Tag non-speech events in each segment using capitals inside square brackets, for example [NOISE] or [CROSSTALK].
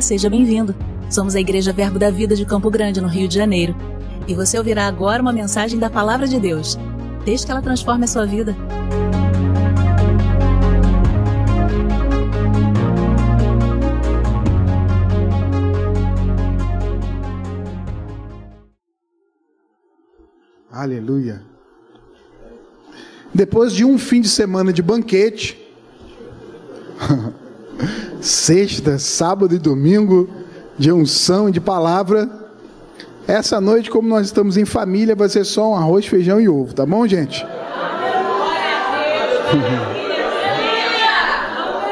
Seja bem-vindo. Somos a Igreja Verbo da Vida de Campo Grande, no Rio de Janeiro. E você ouvirá agora uma mensagem da Palavra de Deus. Desde que ela transforme a sua vida. Aleluia. Depois de um fim de semana de banquete, [LAUGHS] sexta, sábado e domingo, de unção e de palavra, essa noite, como nós estamos em família, vai ser só um arroz, feijão e ovo, tá bom, gente?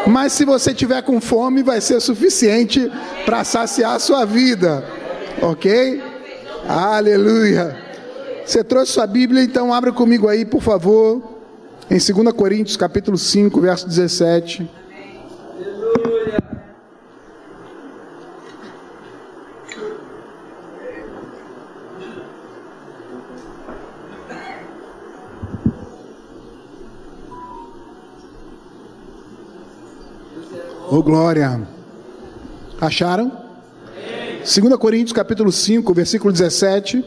Mas se você tiver com fome, vai ser suficiente para saciar a sua vida, ok? Aleluia. Você trouxe sua Bíblia, então abra comigo aí, por favor, em 2 Coríntios, capítulo 5, verso 17. Oh, glória. Acharam? 2 Coríntios capítulo 5, versículo 17.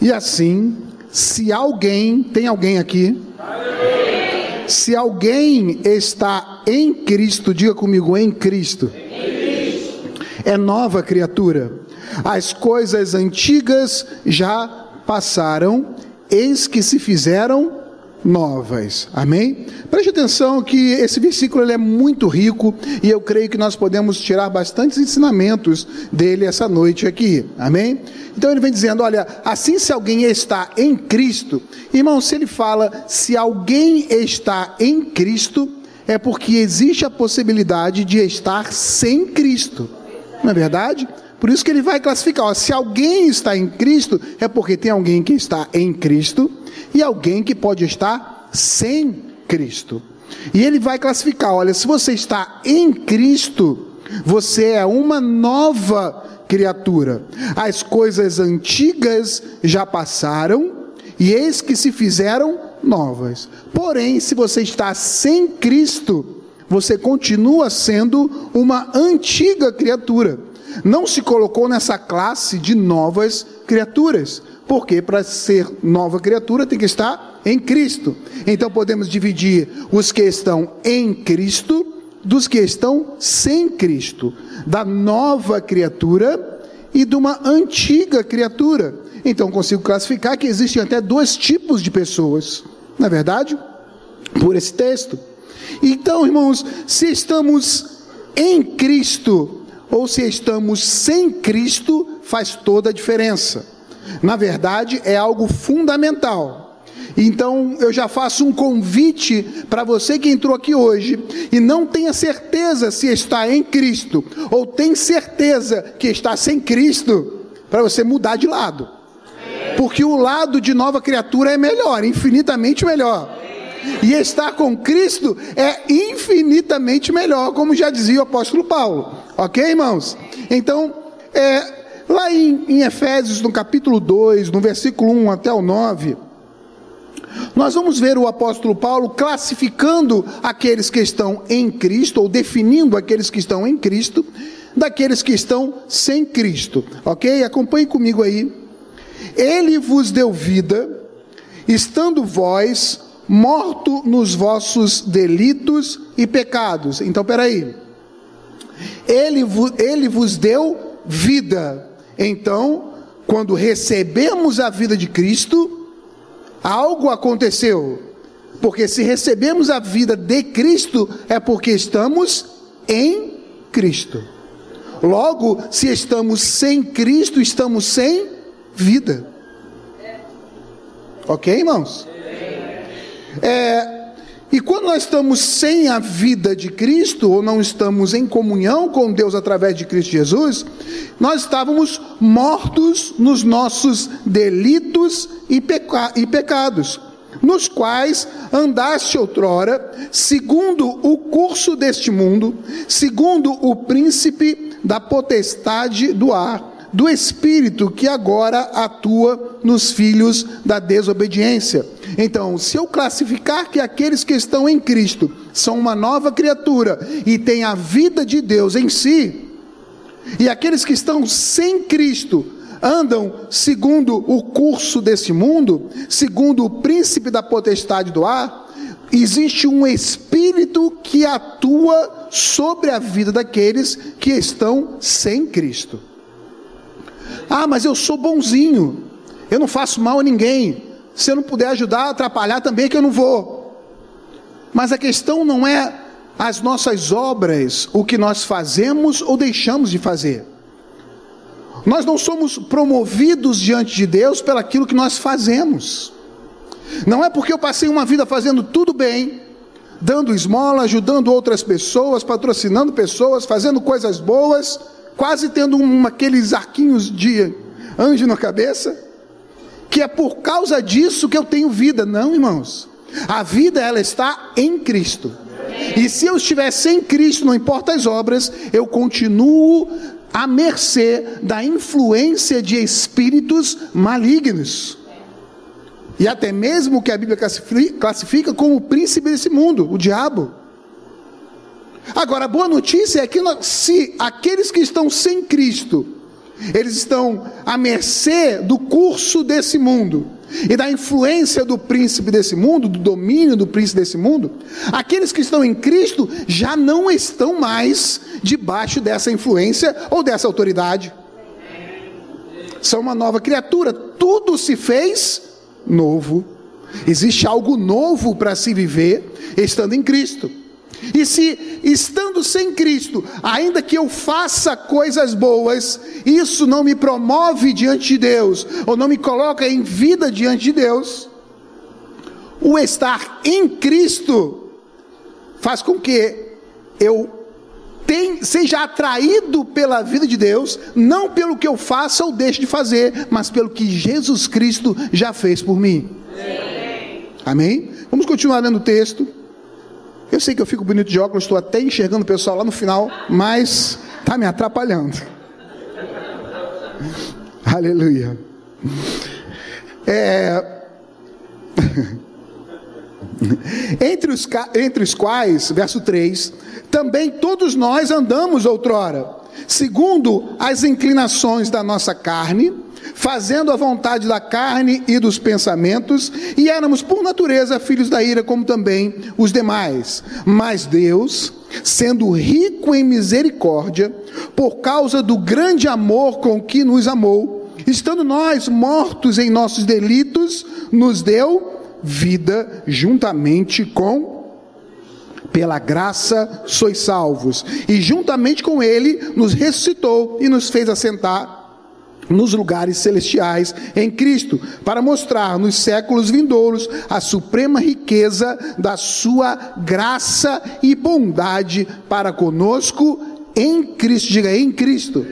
E assim, se alguém, tem alguém aqui? Se alguém está em Cristo, diga comigo, em Cristo. É nova criatura. As coisas antigas já passaram, eis que se fizeram novas. Amém? Preste atenção que esse versículo ele é muito rico e eu creio que nós podemos tirar bastantes ensinamentos dele essa noite aqui. Amém? Então ele vem dizendo: olha, assim se alguém está em Cristo, irmão, se ele fala se alguém está em Cristo, é porque existe a possibilidade de estar sem Cristo. Não é verdade? Por isso que ele vai classificar: ó, se alguém está em Cristo, é porque tem alguém que está em Cristo e alguém que pode estar sem Cristo. E ele vai classificar: olha, se você está em Cristo, você é uma nova criatura. As coisas antigas já passaram e eis que se fizeram novas. Porém, se você está sem Cristo, você continua sendo uma antiga criatura. Não se colocou nessa classe de novas criaturas. Porque para ser nova criatura tem que estar em Cristo. Então podemos dividir os que estão em Cristo dos que estão sem Cristo, da nova criatura e de uma antiga criatura. Então consigo classificar que existem até dois tipos de pessoas, na é verdade, por esse texto. Então, irmãos, se estamos em Cristo ou se estamos sem Cristo, faz toda a diferença na verdade, é algo fundamental. Então, eu já faço um convite para você que entrou aqui hoje e não tenha certeza se está em Cristo, ou tem certeza que está sem Cristo, para você mudar de lado. Porque o lado de nova criatura é melhor, infinitamente melhor. E estar com Cristo é infinitamente melhor, como já dizia o apóstolo Paulo. Ok, irmãos? Então, é, Lá em, em Efésios, no capítulo 2, no versículo 1 até o 9, nós vamos ver o apóstolo Paulo classificando aqueles que estão em Cristo, ou definindo aqueles que estão em Cristo, daqueles que estão sem Cristo, ok? Acompanhe comigo aí. Ele vos deu vida, estando vós morto nos vossos delitos e pecados. Então, peraí. Ele, ele vos deu vida. Então, quando recebemos a vida de Cristo, algo aconteceu. Porque se recebemos a vida de Cristo, é porque estamos em Cristo. Logo, se estamos sem Cristo, estamos sem vida. Ok, irmãos? É, e quando nós estamos sem a vida de Cristo, ou não estamos em comunhão com Deus através de Cristo Jesus, nós estávamos mortos nos nossos delitos e, peca e pecados, nos quais andaste outrora, segundo o curso deste mundo, segundo o príncipe da potestade do ar do Espírito que agora atua nos filhos da desobediência, Então, se eu classificar que aqueles que estão em Cristo são uma nova criatura e têm a vida de Deus em si, e aqueles que estão sem Cristo andam segundo o curso desse mundo, segundo o príncipe da potestade do ar, existe um espírito que atua sobre a vida daqueles que estão sem Cristo. Ah, mas eu sou bonzinho, eu não faço mal a ninguém. Se eu não puder ajudar, atrapalhar também, que eu não vou. Mas a questão não é as nossas obras, o que nós fazemos ou deixamos de fazer. Nós não somos promovidos diante de Deus pelaquilo que nós fazemos. Não é porque eu passei uma vida fazendo tudo bem, dando esmola, ajudando outras pessoas, patrocinando pessoas, fazendo coisas boas, quase tendo um, aqueles arquinhos de anjo na cabeça, que é por causa disso que eu tenho vida. Não, irmãos. A vida ela está em Cristo. E se eu estiver sem Cristo, não importa as obras, eu continuo à mercê da influência de espíritos malignos. E até mesmo que a Bíblia classifica como o príncipe desse mundo, o diabo. Agora, a boa notícia é que se aqueles que estão sem Cristo, eles estão à mercê do curso desse mundo e da influência do príncipe desse mundo, do domínio do príncipe desse mundo, aqueles que estão em Cristo já não estão mais debaixo dessa influência ou dessa autoridade. São uma nova criatura, tudo se fez novo. Existe algo novo para se viver estando em Cristo. E se estando sem Cristo, ainda que eu faça coisas boas, isso não me promove diante de Deus, ou não me coloca em vida diante de Deus, o estar em Cristo faz com que eu tem, seja atraído pela vida de Deus, não pelo que eu faça ou deixe de fazer, mas pelo que Jesus Cristo já fez por mim. Amém? Amém? Vamos continuar lendo o texto. Eu sei que eu fico bonito de óculos, estou até enxergando o pessoal lá no final, mas está me atrapalhando. [LAUGHS] Aleluia. É... [LAUGHS] entre, os, entre os quais, verso 3, também todos nós andamos outrora, segundo as inclinações da nossa carne, fazendo a vontade da carne e dos pensamentos, e éramos por natureza filhos da ira, como também os demais. Mas Deus, sendo rico em misericórdia, por causa do grande amor com que nos amou, estando nós mortos em nossos delitos, nos deu vida juntamente com pela graça sois salvos, e juntamente com ele nos ressuscitou e nos fez assentar nos lugares celestiais em Cristo, para mostrar nos séculos vindouros a suprema riqueza da sua graça e bondade para conosco em Cristo. Diga em Cristo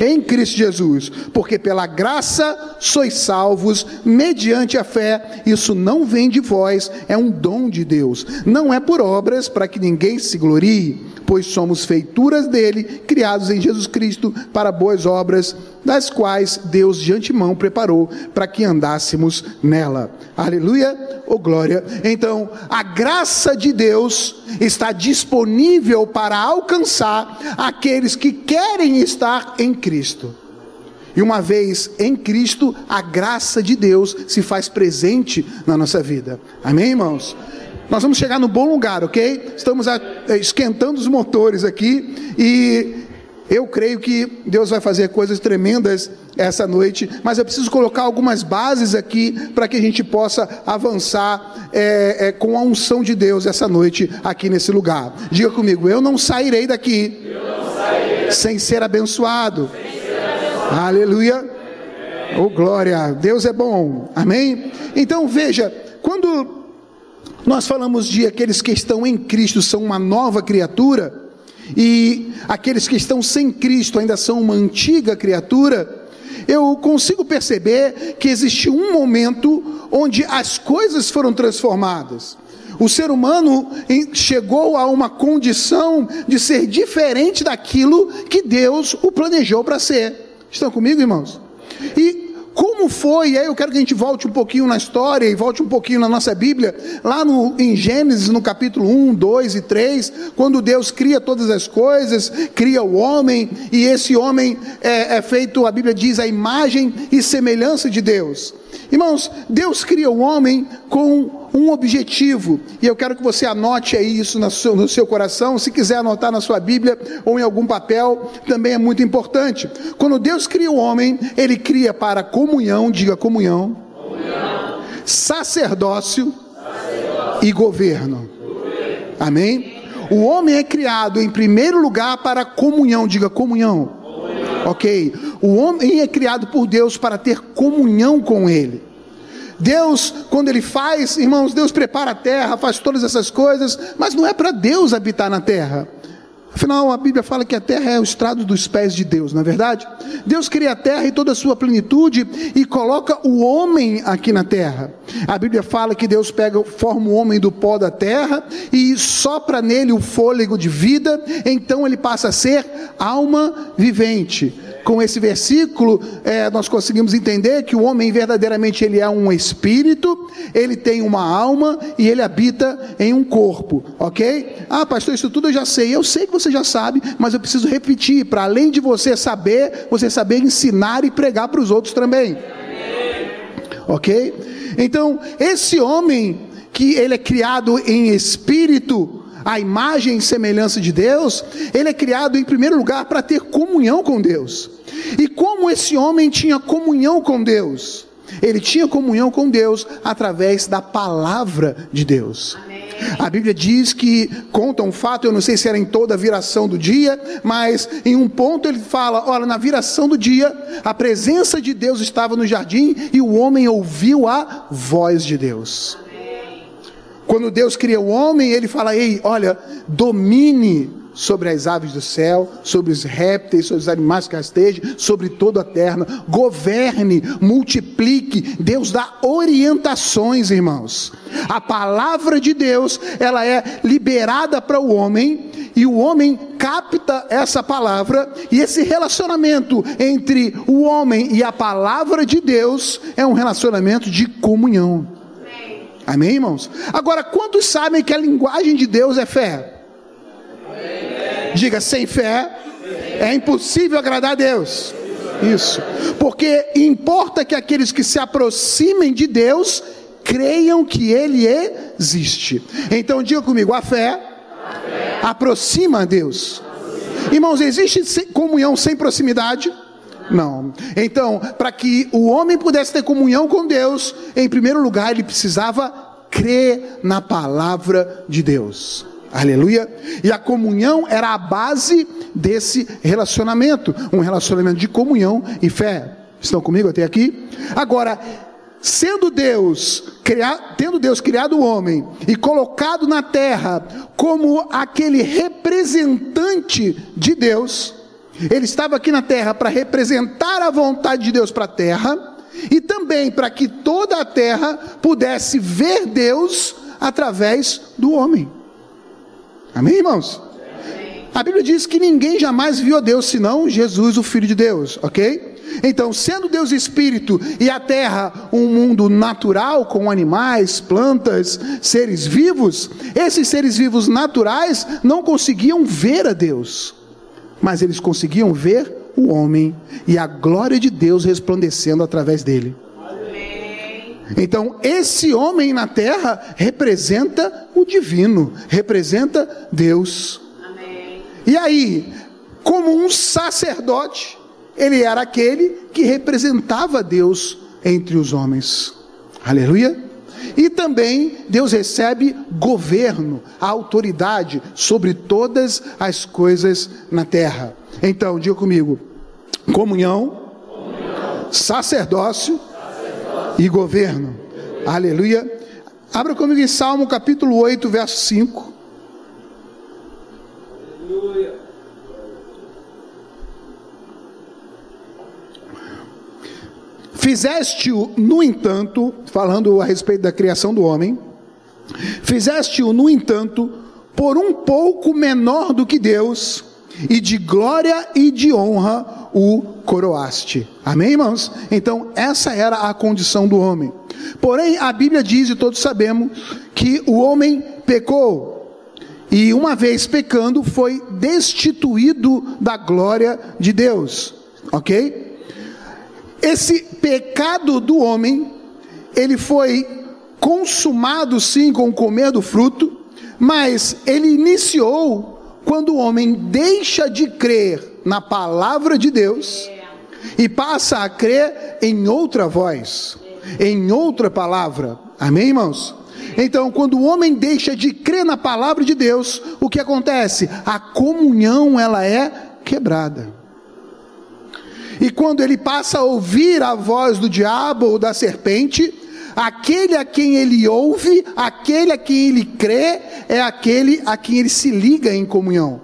em Cristo Jesus, porque pela graça sois salvos mediante a fé. Isso não vem de vós, é um dom de Deus. Não é por obras para que ninguém se glorie, pois somos feituras dele, criados em Jesus Cristo para boas obras, das quais Deus de antemão preparou para que andássemos nela. Aleluia, ou oh glória. Então, a graça de Deus está disponível para alcançar aqueles que querem estar em Cristo. E uma vez em Cristo, a graça de Deus se faz presente na nossa vida. Amém, irmãos? Nós vamos chegar no bom lugar, ok? Estamos eh, esquentando os motores aqui e eu creio que Deus vai fazer coisas tremendas essa noite, mas eu preciso colocar algumas bases aqui para que a gente possa avançar é, é, com a unção de Deus essa noite aqui nesse lugar. Diga comigo: eu não sairei daqui não sairei. sem ser abençoado. Sem ser abençoado. Aleluia. Oh glória, Deus é bom. Amém? Então veja, quando nós falamos de aqueles que estão em Cristo são uma nova criatura, e aqueles que estão sem Cristo ainda são uma antiga criatura, eu consigo perceber que existe um momento onde as coisas foram transformadas. O ser humano chegou a uma condição de ser diferente daquilo que Deus o planejou para ser. Estão comigo, irmãos? E como foi, e aí eu quero que a gente volte um pouquinho na história e volte um pouquinho na nossa Bíblia, lá no, em Gênesis, no capítulo 1, 2 e 3, quando Deus cria todas as coisas, cria o homem, e esse homem é, é feito, a Bíblia diz, a imagem e semelhança de Deus. Irmãos, Deus cria o homem com um objetivo, e eu quero que você anote aí isso no seu, coração, se quiser anotar na sua Bíblia ou em algum papel, também é muito importante. Quando Deus cria o homem, ele cria para comunhão, diga comunhão, comunhão. Sacerdócio, sacerdócio, e governo. governo. Amém? O homem é criado em primeiro lugar para comunhão, diga comunhão. Ok? O homem é criado por Deus para ter comunhão com Ele. Deus, quando Ele faz, irmãos, Deus prepara a terra, faz todas essas coisas, mas não é para Deus habitar na terra. Afinal, a Bíblia fala que a terra é o estrado dos pés de Deus, não é verdade? Deus cria a terra e toda a sua plenitude e coloca o homem aqui na terra. A Bíblia fala que Deus pega, forma o homem do pó da terra e sopra nele o fôlego de vida, então ele passa a ser alma vivente com esse versículo, é, nós conseguimos entender que o homem verdadeiramente ele é um espírito, ele tem uma alma e ele habita em um corpo, ok? Ah, pastor, isso tudo eu já sei. Eu sei que você já sabe, mas eu preciso repetir para além de você saber, você saber ensinar e pregar para os outros também, ok? Então, esse homem que ele é criado em espírito, a imagem e semelhança de Deus, ele é criado em primeiro lugar para ter comunhão com Deus. E como esse homem tinha comunhão com Deus? Ele tinha comunhão com Deus através da palavra de Deus. A Bíblia diz que conta um fato, eu não sei se era em toda a viração do dia, mas em um ponto ele fala: olha, na viração do dia, a presença de Deus estava no jardim e o homem ouviu a voz de Deus. Quando Deus cria o homem, ele fala: ei, olha, domine sobre as aves do céu, sobre os répteis, sobre os animais que rastejam, sobre toda a terra. Governe, multiplique. Deus dá orientações, irmãos. A palavra de Deus, ela é liberada para o homem e o homem capta essa palavra e esse relacionamento entre o homem e a palavra de Deus é um relacionamento de comunhão. Amém, irmãos? Agora, quantos sabem que a linguagem de Deus é fé? Diga, sem fé é impossível agradar a Deus. Isso. Porque importa que aqueles que se aproximem de Deus creiam que Ele existe. Então diga comigo, a fé, aproxima a Deus. Irmãos, existe comunhão sem proximidade? Não. Então, para que o homem pudesse ter comunhão com Deus, em primeiro lugar, ele precisava crer na palavra de Deus. Aleluia. E a comunhão era a base desse relacionamento, um relacionamento de comunhão e fé. Estão comigo até aqui? Agora, sendo Deus, tendo Deus criado o homem e colocado na terra como aquele representante de Deus, ele estava aqui na terra para representar a vontade de Deus para a terra e também para que toda a terra pudesse ver Deus através do homem. Amém, irmãos? A Bíblia diz que ninguém jamais viu a Deus senão Jesus, o Filho de Deus, ok? Então, sendo Deus Espírito e a terra um mundo natural, com animais, plantas, seres vivos, esses seres vivos naturais não conseguiam ver a Deus, mas eles conseguiam ver o homem e a glória de Deus resplandecendo através dele. Então, esse homem na terra representa o divino, representa Deus. Amém. E aí, como um sacerdote, ele era aquele que representava Deus entre os homens. Aleluia. E também Deus recebe governo, autoridade sobre todas as coisas na terra. Então, diga comigo: comunhão, comunhão. sacerdócio e governo. Aleluia. Abra comigo em Salmo capítulo 8, verso 5. Aleluia. Fizeste-o, no entanto, falando a respeito da criação do homem, fizeste-o, no entanto, por um pouco menor do que Deus, e de glória e de honra o coroaste. Amém, irmãos? Então, essa era a condição do homem. Porém, a Bíblia diz, e todos sabemos, que o homem pecou. E uma vez pecando, foi destituído da glória de Deus. Ok? Esse pecado do homem, ele foi consumado sim com comer do fruto, mas ele iniciou quando o homem deixa de crer na palavra de Deus e passa a crer em outra voz, em outra palavra. Amém, irmãos? Então, quando o homem deixa de crer na palavra de Deus, o que acontece? A comunhão ela é quebrada. E quando ele passa a ouvir a voz do diabo ou da serpente, aquele a quem ele ouve, aquele a quem ele crê, é aquele a quem ele se liga em comunhão.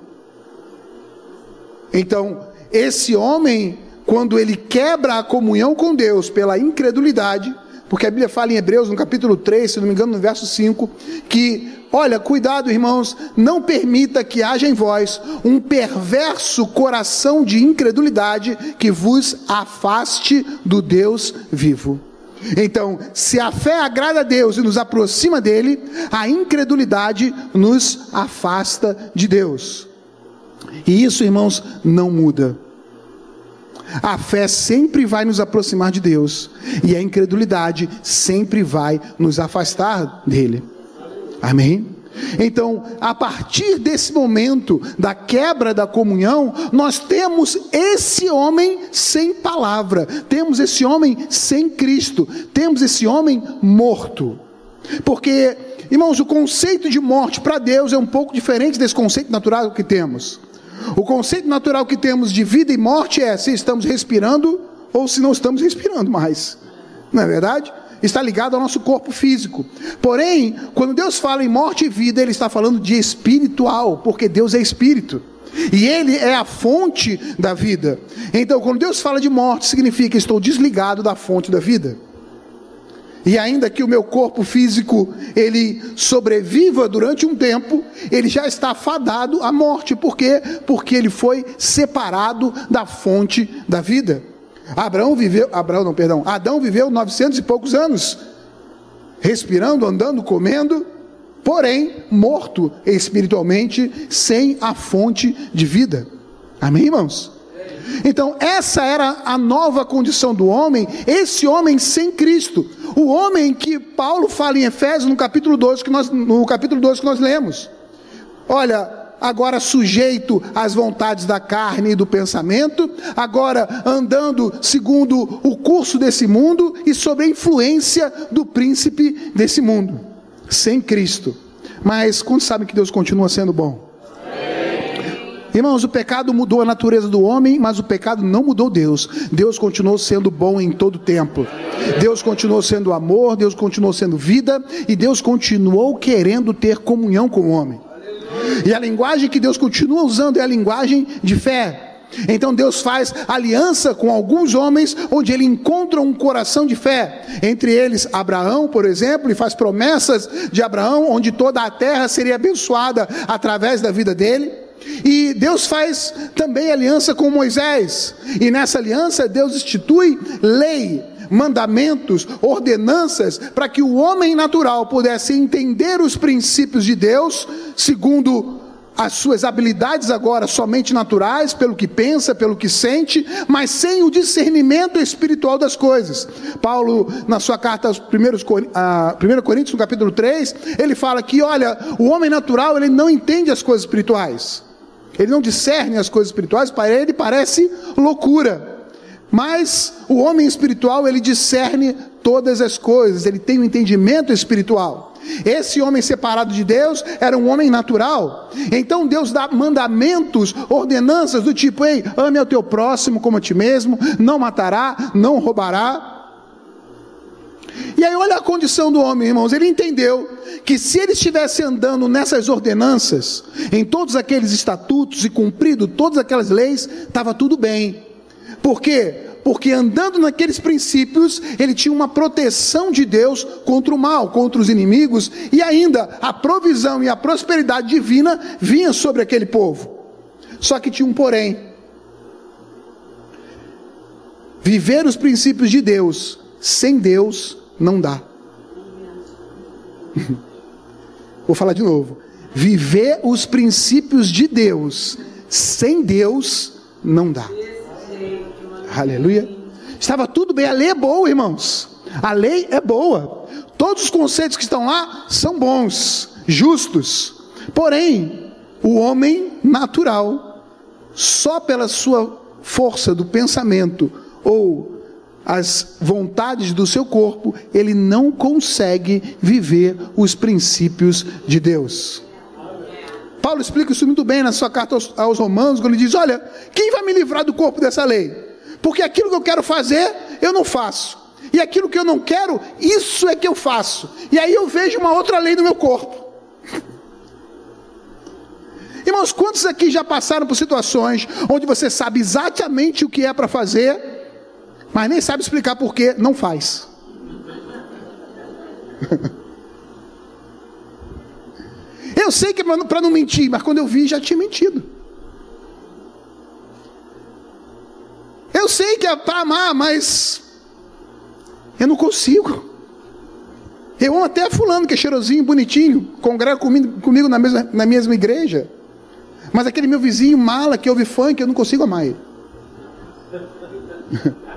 Então, esse homem, quando ele quebra a comunhão com Deus pela incredulidade, porque a Bíblia fala em Hebreus, no capítulo 3, se não me engano, no verso 5, que, olha, cuidado, irmãos, não permita que haja em vós um perverso coração de incredulidade que vos afaste do Deus vivo. Então, se a fé agrada a Deus e nos aproxima dele, a incredulidade nos afasta de Deus. E isso, irmãos, não muda. A fé sempre vai nos aproximar de Deus, e a incredulidade sempre vai nos afastar dele. Amém? Então, a partir desse momento da quebra da comunhão, nós temos esse homem sem palavra, temos esse homem sem Cristo, temos esse homem morto. Porque, irmãos, o conceito de morte para Deus é um pouco diferente desse conceito natural que temos. O conceito natural que temos de vida e morte é se estamos respirando ou se não estamos respirando mais. Não é verdade? Está ligado ao nosso corpo físico. Porém, quando Deus fala em morte e vida, Ele está falando de espiritual, porque Deus é espírito. E Ele é a fonte da vida. Então, quando Deus fala de morte, significa que estou desligado da fonte da vida. E ainda que o meu corpo físico ele sobreviva durante um tempo, ele já está fadado à morte. Por quê? Porque ele foi separado da fonte da vida. Abraão viveu, Abraão não, perdão, Adão viveu 900 e poucos anos, respirando, andando, comendo, porém morto espiritualmente, sem a fonte de vida. Amém, irmãos? Então, essa era a nova condição do homem, esse homem sem Cristo. O homem que Paulo fala em Efésios no capítulo 12 que nós, no capítulo 12 que nós lemos. Olha, agora sujeito às vontades da carne e do pensamento, agora andando segundo o curso desse mundo e sob a influência do príncipe desse mundo, sem Cristo. Mas quando sabem que Deus continua sendo bom? Irmãos, o pecado mudou a natureza do homem, mas o pecado não mudou Deus. Deus continuou sendo bom em todo tempo. Deus continuou sendo amor, Deus continuou sendo vida e Deus continuou querendo ter comunhão com o homem. E a linguagem que Deus continua usando é a linguagem de fé. Então Deus faz aliança com alguns homens, onde ele encontra um coração de fé. Entre eles, Abraão, por exemplo, e faz promessas de Abraão, onde toda a terra seria abençoada através da vida dele. E Deus faz também aliança com Moisés. E nessa aliança, Deus institui lei, mandamentos, ordenanças, para que o homem natural pudesse entender os princípios de Deus, segundo as suas habilidades agora somente naturais, pelo que pensa, pelo que sente, mas sem o discernimento espiritual das coisas. Paulo, na sua carta aos primeiros, a 1 Coríntios, no capítulo 3, ele fala que, olha, o homem natural, ele não entende as coisas espirituais. Ele não discerne as coisas espirituais, para ele parece loucura. Mas o homem espiritual, ele discerne todas as coisas, ele tem o um entendimento espiritual. Esse homem separado de Deus era um homem natural. Então Deus dá mandamentos, ordenanças do tipo: ei, ame ao teu próximo como a ti mesmo, não matará, não roubará. E aí, olha a condição do homem, irmãos. Ele entendeu que se ele estivesse andando nessas ordenanças, em todos aqueles estatutos e cumprido todas aquelas leis, estava tudo bem. Por quê? Porque andando naqueles princípios, ele tinha uma proteção de Deus contra o mal, contra os inimigos, e ainda a provisão e a prosperidade divina vinha sobre aquele povo. Só que tinha um porém. Viver os princípios de Deus sem Deus não dá. [LAUGHS] Vou falar de novo. Viver os princípios de Deus sem Deus não dá. Aleluia. Estava tudo bem, a lei é boa, irmãos. A lei é boa. Todos os conceitos que estão lá são bons, justos. Porém, o homem natural, só pela sua força do pensamento ou as vontades do seu corpo, ele não consegue viver os princípios de Deus. Paulo explica isso muito bem na sua carta aos, aos, Romanos, quando ele diz: Olha, quem vai me livrar do corpo dessa lei? Porque aquilo que eu quero fazer, eu não faço. E aquilo que eu não quero, isso é que eu faço. E aí eu vejo uma outra lei no meu corpo. Irmãos, quantos aqui já passaram por situações onde você sabe exatamente o que é para fazer, mas nem sabe explicar por que não faz. [LAUGHS] eu sei que é para não mentir, mas quando eu vi já tinha mentido. Eu sei que é para amar, mas eu não consigo. Eu amo até fulano que é cheirosinho, bonitinho, congrega comigo, comigo na, mesma, na mesma igreja. Mas aquele meu vizinho mala que ouve funk, eu não consigo amar ele. [LAUGHS]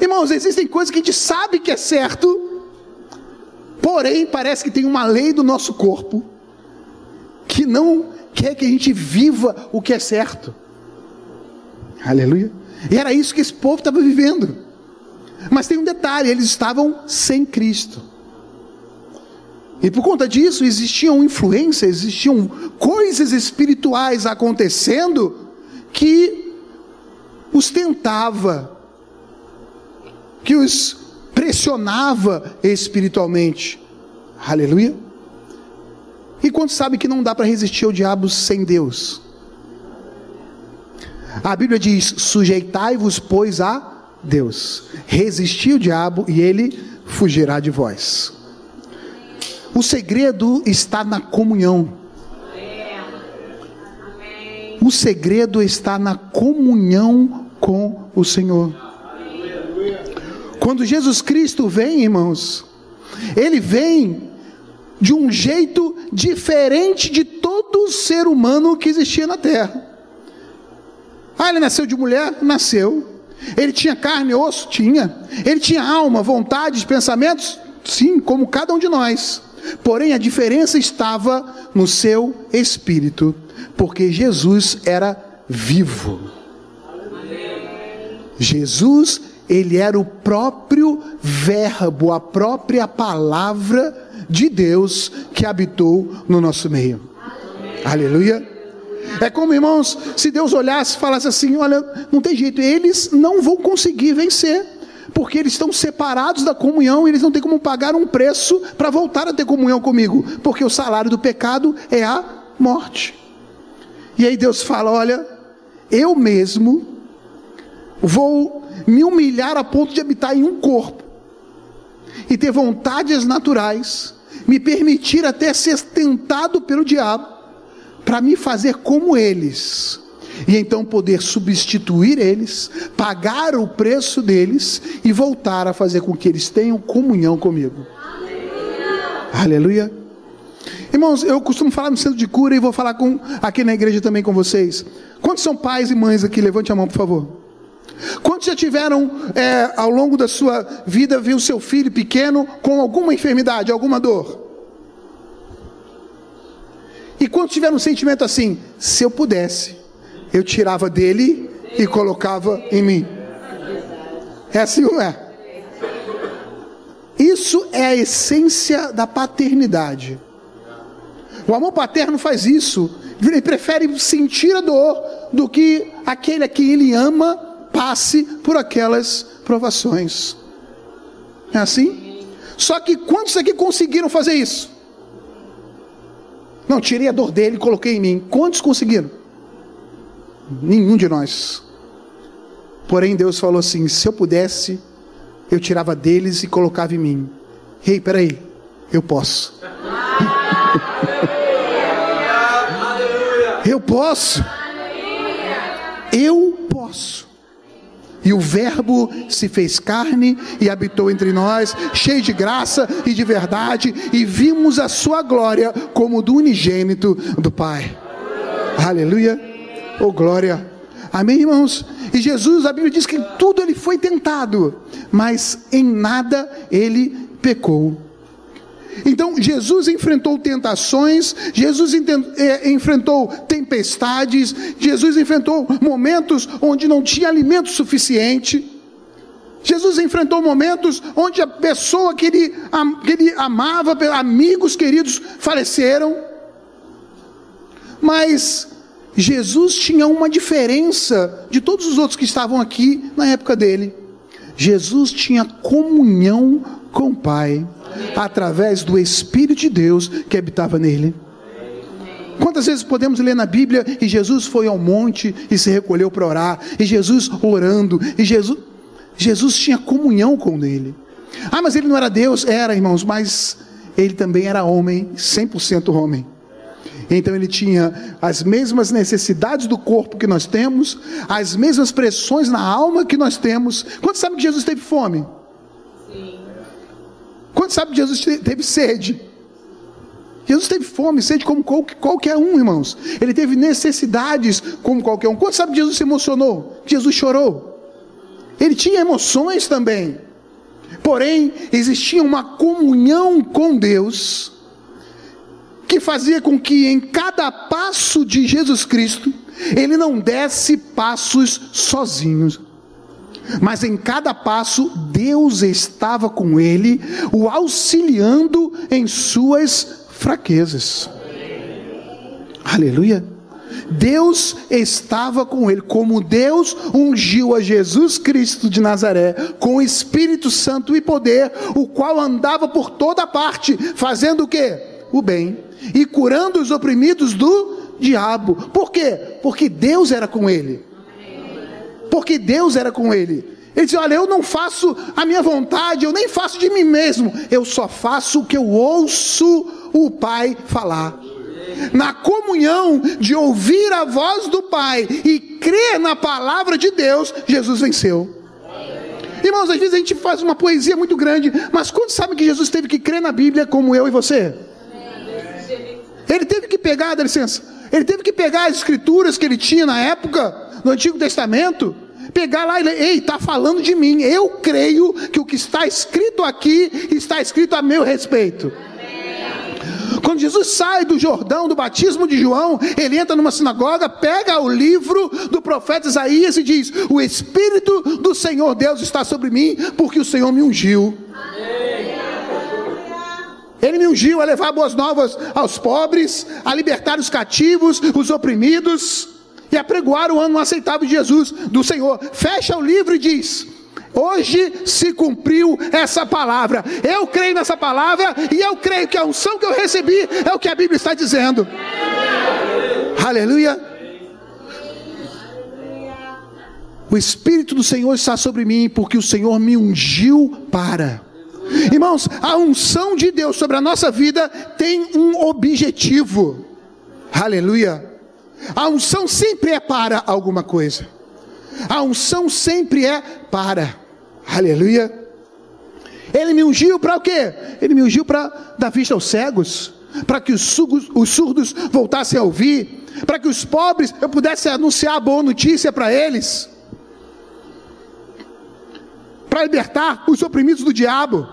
Irmãos, existem coisas que a gente sabe que é certo, porém parece que tem uma lei do nosso corpo que não quer que a gente viva o que é certo. Aleluia. E era isso que esse povo estava vivendo. Mas tem um detalhe: eles estavam sem Cristo. E por conta disso existiam influências, existiam coisas espirituais acontecendo que os tentava que os pressionava espiritualmente. Aleluia. E quando sabe que não dá para resistir ao diabo sem Deus? A Bíblia diz: sujeitai-vos, pois, a Deus. Resistir o diabo e ele fugirá de vós. O segredo está na comunhão. O segredo está na comunhão com o Senhor. Quando Jesus Cristo vem, irmãos, ele vem de um jeito diferente de todo ser humano que existia na terra. Ah, ele nasceu de mulher? Nasceu. Ele tinha carne e osso? Tinha. Ele tinha alma, vontades, pensamentos? Sim, como cada um de nós. Porém, a diferença estava no seu espírito, porque Jesus era vivo. Jesus ele era o próprio Verbo, a própria palavra de Deus que habitou no nosso meio. Aleluia. É como, irmãos, se Deus olhasse e falasse assim: olha, não tem jeito, eles não vão conseguir vencer, porque eles estão separados da comunhão eles não têm como pagar um preço para voltar a ter comunhão comigo, porque o salário do pecado é a morte. E aí Deus fala: olha, eu mesmo vou me humilhar a ponto de habitar em um corpo e ter vontades naturais, me permitir até ser tentado pelo diabo, para me fazer como eles, e então poder substituir eles, pagar o preço deles e voltar a fazer com que eles tenham comunhão comigo. Aleluia. Aleluia. Irmãos, eu costumo falar no centro de cura e vou falar com, aqui na igreja também com vocês. Quantos são pais e mães aqui? Levante a mão, por favor. Quantos já tiveram, é, ao longo da sua vida, viu seu filho pequeno com alguma enfermidade, alguma dor? E quantos tiveram um sentimento assim? Se eu pudesse, eu tirava dele e colocava em mim. É assim ou é? Isso é a essência da paternidade. O amor paterno faz isso. Ele prefere sentir a dor do que aquele a quem ele ama passe por aquelas provações. É assim? Só que quantos aqui conseguiram fazer isso? Não, tirei a dor dele e coloquei em mim. Quantos conseguiram? Nenhum de nós. Porém, Deus falou assim: se eu pudesse, eu tirava deles e colocava em mim. Ei, peraí, eu posso. eu posso. Eu posso. E o Verbo se fez carne e habitou entre nós, cheio de graça e de verdade, e vimos a sua glória como do unigênito do Pai. Aleluia. Oh glória. Amém, irmãos? E Jesus, a Bíblia diz que tudo ele foi tentado, mas em nada ele pecou. Então, Jesus enfrentou tentações, Jesus é, enfrentou tempestades, Jesus enfrentou momentos onde não tinha alimento suficiente. Jesus enfrentou momentos onde a pessoa que ele, que ele amava, amigos queridos, faleceram. Mas Jesus tinha uma diferença de todos os outros que estavam aqui na época dele. Jesus tinha comunhão com o Pai através do Espírito de Deus que habitava nele. Quantas vezes podemos ler na Bíblia e Jesus foi ao monte e se recolheu para orar, e Jesus orando, e Jesus, Jesus tinha comunhão com ele. Ah, mas ele não era Deus? Era, irmãos, mas ele também era homem, 100% homem. Então ele tinha as mesmas necessidades do corpo que nós temos, as mesmas pressões na alma que nós temos. Quantos sabem que Jesus teve fome? Quantos sabem que Jesus teve sede? Jesus teve fome, sede como qualquer um, irmãos. Ele teve necessidades como qualquer um. Quantos sabem que Jesus se emocionou? Jesus chorou. Ele tinha emoções também. Porém, existia uma comunhão com Deus que fazia com que em cada passo de Jesus Cristo, ele não desse passos sozinhos mas em cada passo Deus estava com ele, o auxiliando em suas fraquezas. Aleluia. Deus estava com ele, como Deus ungiu a Jesus Cristo de Nazaré com o Espírito Santo e poder, o qual andava por toda parte, fazendo o que? O bem e curando os oprimidos do diabo. Por quê? Porque Deus era com ele porque Deus era com ele. Ele dizia: Olha, eu não faço a minha vontade, eu nem faço de mim mesmo, eu só faço o que eu ouço o Pai falar. Na comunhão de ouvir a voz do Pai e crer na palavra de Deus, Jesus venceu. Irmãos, às vezes a gente faz uma poesia muito grande, mas quantos sabem que Jesus teve que crer na Bíblia como eu e você? Ele teve que pegar, dá licença, ele teve que pegar as escrituras que ele tinha na época no Antigo Testamento, pegar lá e ler, ei, está falando de mim. Eu creio que o que está escrito aqui está escrito a meu respeito. Quando Jesus sai do Jordão, do batismo de João, ele entra numa sinagoga, pega o livro do profeta Isaías e diz: O Espírito do Senhor Deus está sobre mim, porque o Senhor me ungiu. Ele me ungiu a levar boas novas aos pobres, a libertar os cativos, os oprimidos e apregoar o ano aceitável de Jesus, do Senhor. Fecha o livro e diz: Hoje se cumpriu essa palavra. Eu creio nessa palavra e eu creio que a unção que eu recebi é o que a Bíblia está dizendo. Aleluia. O Espírito do Senhor está sobre mim, porque o Senhor me ungiu para. Irmãos, a unção de Deus sobre a nossa vida tem um objetivo. Aleluia. A unção sempre é para alguma coisa. A unção sempre é para. Aleluia. Ele me ungiu para o quê? Ele me ungiu para dar vista aos cegos, para que os surdos, os surdos voltassem a ouvir, para que os pobres eu pudesse anunciar a boa notícia para eles, para libertar os oprimidos do diabo.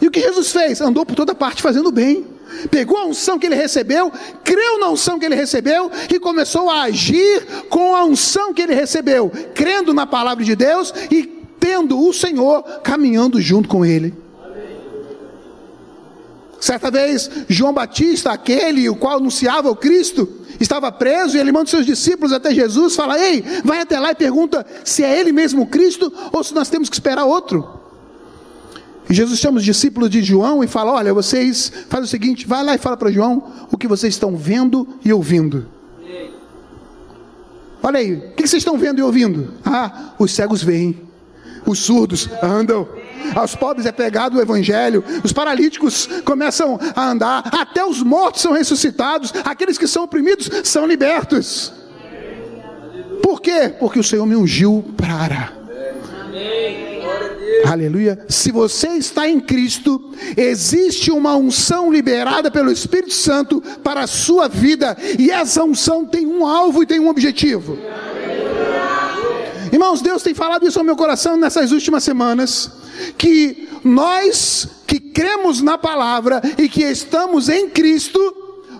E o que Jesus fez? Andou por toda parte fazendo bem pegou a unção que ele recebeu, creu na unção que ele recebeu e começou a agir com a unção que ele recebeu, crendo na palavra de Deus e tendo o Senhor caminhando junto com ele. Certa vez, João Batista, aquele o qual anunciava o Cristo, estava preso e ele manda seus discípulos até Jesus, fala: Ei, vai até lá e pergunta se é ele mesmo o Cristo ou se nós temos que esperar outro. E Jesus chama os discípulos de João e fala: Olha, vocês fazem o seguinte, vai lá e fala para João o que vocês estão vendo e ouvindo. Olha aí, o que vocês estão vendo e ouvindo? Ah, os cegos veem, os surdos andam, aos pobres é pegado o evangelho, os paralíticos começam a andar, até os mortos são ressuscitados, aqueles que são oprimidos são libertos. Por quê? Porque o Senhor me ungiu para. Aleluia. Se você está em Cristo, existe uma unção liberada pelo Espírito Santo para a sua vida, e essa unção tem um alvo e tem um objetivo. Irmãos, Deus tem falado isso ao meu coração nessas últimas semanas, que nós que cremos na palavra e que estamos em Cristo,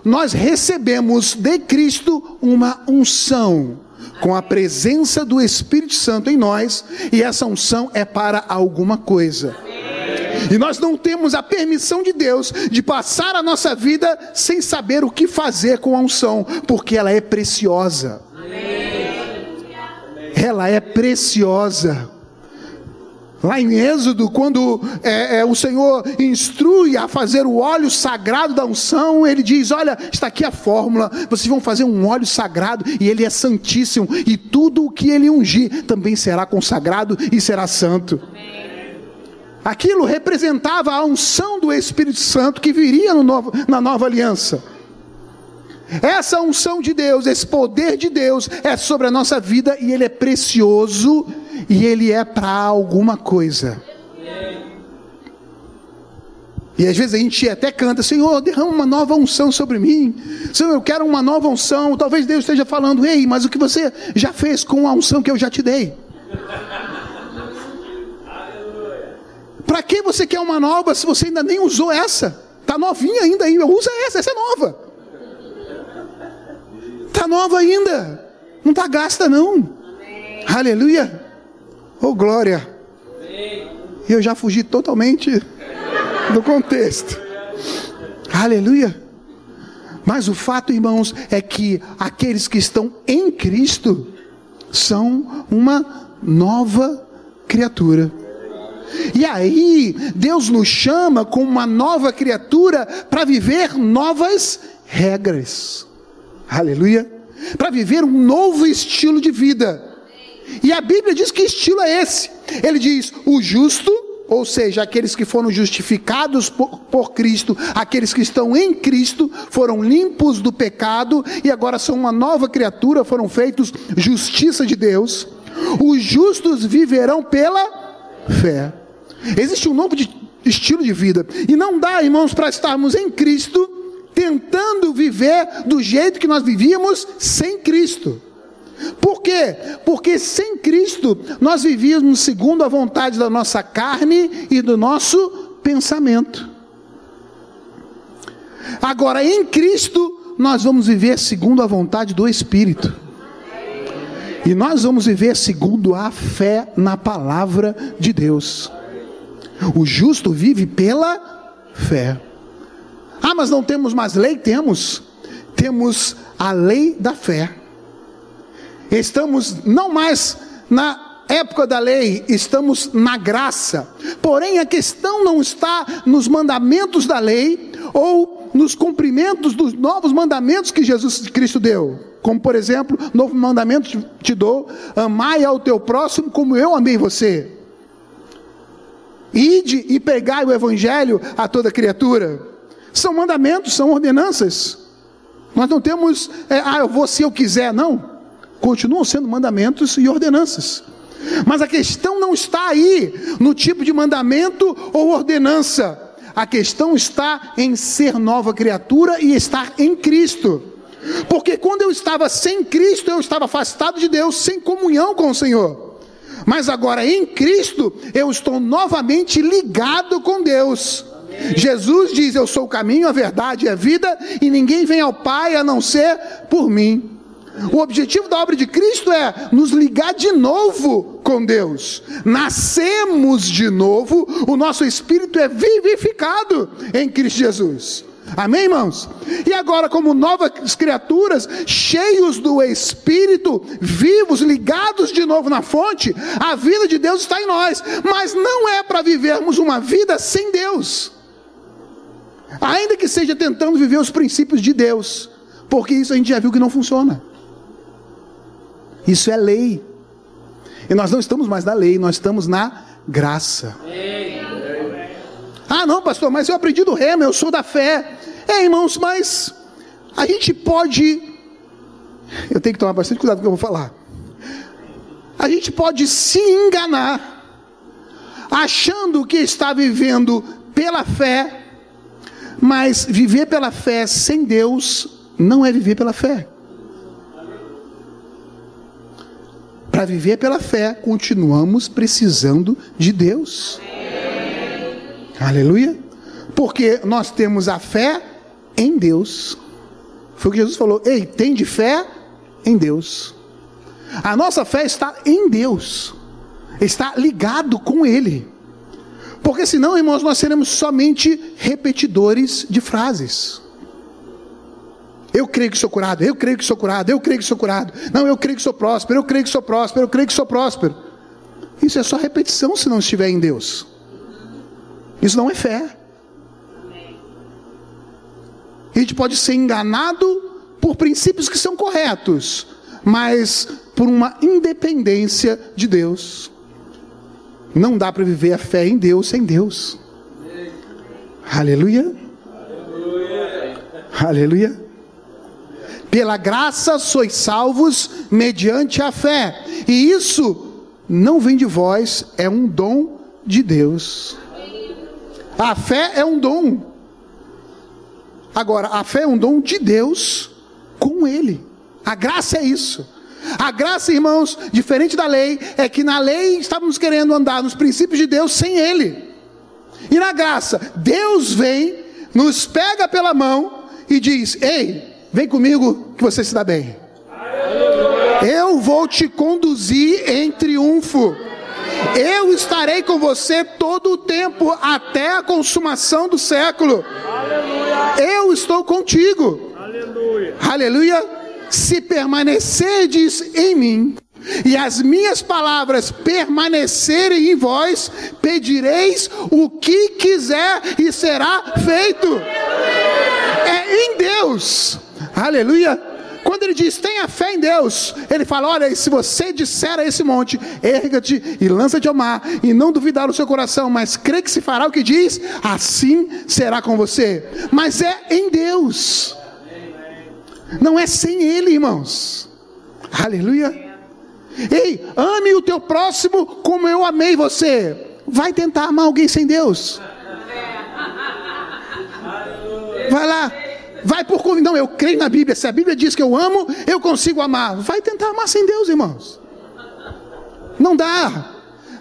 nós recebemos de Cristo uma unção com a presença do Espírito Santo em nós, e essa unção é para alguma coisa. E nós não temos a permissão de Deus de passar a nossa vida sem saber o que fazer com a unção, porque ela é preciosa. Ela é preciosa. Lá em Êxodo, quando é, é, o Senhor instrui a fazer o óleo sagrado da unção, ele diz: Olha, está aqui a fórmula, vocês vão fazer um óleo sagrado e ele é santíssimo, e tudo o que ele ungir também será consagrado e será santo. Aquilo representava a unção do Espírito Santo que viria novo, na nova aliança. Essa unção de Deus, esse poder de Deus é sobre a nossa vida e ele é precioso e ele é para alguma coisa. E às vezes a gente até canta, Senhor, derrama uma nova unção sobre mim. Senhor, eu quero uma nova unção. Talvez Deus esteja falando, ei, mas o que você já fez com a unção que eu já te dei? Para que você quer uma nova se você ainda nem usou essa? Está novinha ainda aí, usa essa, essa é nova. Está nova ainda. Não está gasta não. Aleluia. Oh glória! E eu já fugi totalmente do contexto. Aleluia! Mas o fato, irmãos, é que aqueles que estão em Cristo são uma nova criatura. E aí, Deus nos chama como uma nova criatura para viver novas regras. Aleluia! Para viver um novo estilo de vida. E a Bíblia diz que estilo é esse. Ele diz: o justo, ou seja, aqueles que foram justificados por, por, Cristo, aqueles que estão em Cristo, foram limpos do pecado e agora são uma nova criatura, foram feitos justiça de Deus. Os justos viverão pela fé. Existe um novo de, estilo de vida. E não dá, irmãos, para estarmos em Cristo tentando viver do jeito que nós vivíamos sem Cristo. Por quê? Porque sem Cristo nós vivíamos segundo a vontade da nossa carne e do nosso pensamento. Agora, em Cristo, nós vamos viver segundo a vontade do Espírito. E nós vamos viver segundo a fé na palavra de Deus. O justo vive pela fé. Ah, mas não temos mais lei? Temos. Temos a lei da fé. Estamos não mais na época da lei, estamos na graça. Porém, a questão não está nos mandamentos da lei ou nos cumprimentos dos novos mandamentos que Jesus Cristo deu. Como, por exemplo, novo mandamento te dou: amai ao teu próximo como eu amei você. Ide e pregai o evangelho a toda criatura. São mandamentos, são ordenanças. Nós não temos, é, ah, eu vou se eu quiser, não continuam sendo mandamentos e ordenanças. Mas a questão não está aí no tipo de mandamento ou ordenança. A questão está em ser nova criatura e estar em Cristo. Porque quando eu estava sem Cristo, eu estava afastado de Deus, sem comunhão com o Senhor. Mas agora em Cristo, eu estou novamente ligado com Deus. Jesus diz: Eu sou o caminho, a verdade e a vida, e ninguém vem ao Pai a não ser por mim. O objetivo da obra de Cristo é nos ligar de novo com Deus. Nascemos de novo, o nosso espírito é vivificado em Cristo Jesus. Amém, irmãos? E agora, como novas criaturas, cheios do Espírito, vivos, ligados de novo na fonte, a vida de Deus está em nós, mas não é para vivermos uma vida sem Deus, ainda que seja tentando viver os princípios de Deus, porque isso a gente já viu que não funciona. Isso é lei. E nós não estamos mais na lei, nós estamos na graça. Ah, não, pastor, mas eu aprendi do remo, eu sou da fé. É, irmãos, mas a gente pode. Eu tenho que tomar bastante cuidado com o que eu vou falar. a gente pode se enganar, achando que está vivendo pela fé, mas viver pela fé sem Deus não é viver pela fé. Para viver pela fé, continuamos precisando de Deus. Aleluia. Porque nós temos a fé em Deus. Foi o que Jesus falou: Ei, tem de fé em Deus. A nossa fé está em Deus, está ligado com Ele. Porque senão, irmãos, nós seremos somente repetidores de frases. Eu creio que sou curado, eu creio que sou curado, eu creio que sou curado. Não, eu creio que sou próspero, eu creio que sou próspero, eu creio que sou próspero. Isso é só repetição se não estiver em Deus. Isso não é fé. A gente pode ser enganado por princípios que são corretos, mas por uma independência de Deus. Não dá para viver a fé em Deus sem Deus. Aleluia. Aleluia. Aleluia. Pela graça sois salvos mediante a fé. E isso não vem de vós, é um dom de Deus. A fé é um dom. Agora, a fé é um dom de Deus com Ele. A graça é isso. A graça, irmãos, diferente da lei, é que na lei estávamos querendo andar nos princípios de Deus sem Ele. E na graça, Deus vem, nos pega pela mão e diz: Ei, Vem comigo que você se dá bem. Eu vou te conduzir em triunfo. Eu estarei com você todo o tempo até a consumação do século. Eu estou contigo. Aleluia. Aleluia. Se permanecerdes em mim e as minhas palavras permanecerem em vós, pedireis o que quiser e será feito. É em Deus. Aleluia. Quando ele diz tenha fé em Deus, ele fala: olha, se você disser a esse monte, erga-te e lança-te ao mar, e não duvidar no seu coração, mas crê que se fará o que diz, assim será com você. Mas é em Deus, não é sem Ele, irmãos. Aleluia. Ei, ame o teu próximo como eu amei você. Vai tentar amar alguém sem Deus. Vai lá. Vai por convicção. Eu creio na Bíblia. Se a Bíblia diz que eu amo, eu consigo amar. Vai tentar amar sem Deus, irmãos. Não dá.